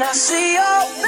I see your